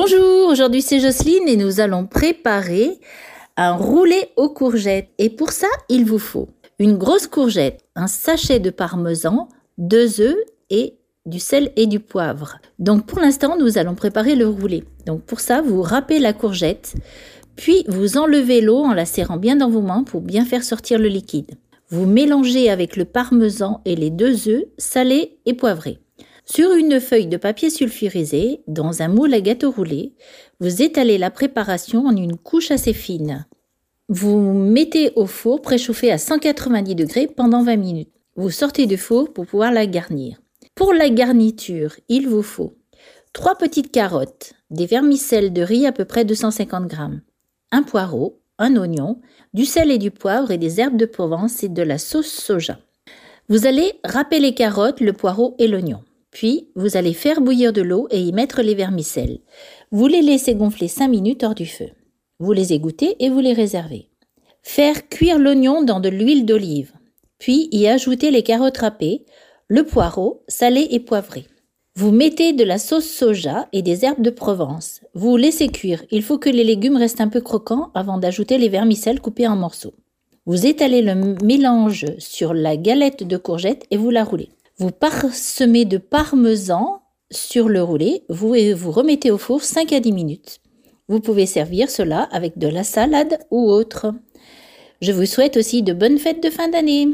Bonjour, aujourd'hui c'est Jocelyne et nous allons préparer un roulé aux courgettes. Et pour ça, il vous faut une grosse courgette, un sachet de parmesan, deux œufs et du sel et du poivre. Donc pour l'instant, nous allons préparer le roulé. Donc pour ça, vous râpez la courgette, puis vous enlevez l'eau en la serrant bien dans vos mains pour bien faire sortir le liquide. Vous mélangez avec le parmesan et les deux œufs salés et poivrés. Sur une feuille de papier sulfurisé, dans un moule à gâteau roulé, vous étalez la préparation en une couche assez fine. Vous mettez au four préchauffé à 190 degrés pendant 20 minutes. Vous sortez du four pour pouvoir la garnir. Pour la garniture, il vous faut 3 petites carottes, des vermicelles de riz à peu près 250 g, un poireau, un oignon, du sel et du poivre et des herbes de Provence et de la sauce soja. Vous allez râper les carottes, le poireau et l'oignon. Puis, vous allez faire bouillir de l'eau et y mettre les vermicelles. Vous les laissez gonfler 5 minutes hors du feu. Vous les égouttez et vous les réservez. Faire cuire l'oignon dans de l'huile d'olive. Puis y ajouter les carottes râpées, le poireau, salé et poivré. Vous mettez de la sauce soja et des herbes de Provence. Vous laissez cuire. Il faut que les légumes restent un peu croquants avant d'ajouter les vermicelles coupées en morceaux. Vous étalez le mélange sur la galette de courgettes et vous la roulez. Vous parsemez de parmesan sur le roulé, vous, vous remettez au four 5 à 10 minutes. Vous pouvez servir cela avec de la salade ou autre. Je vous souhaite aussi de bonnes fêtes de fin d'année.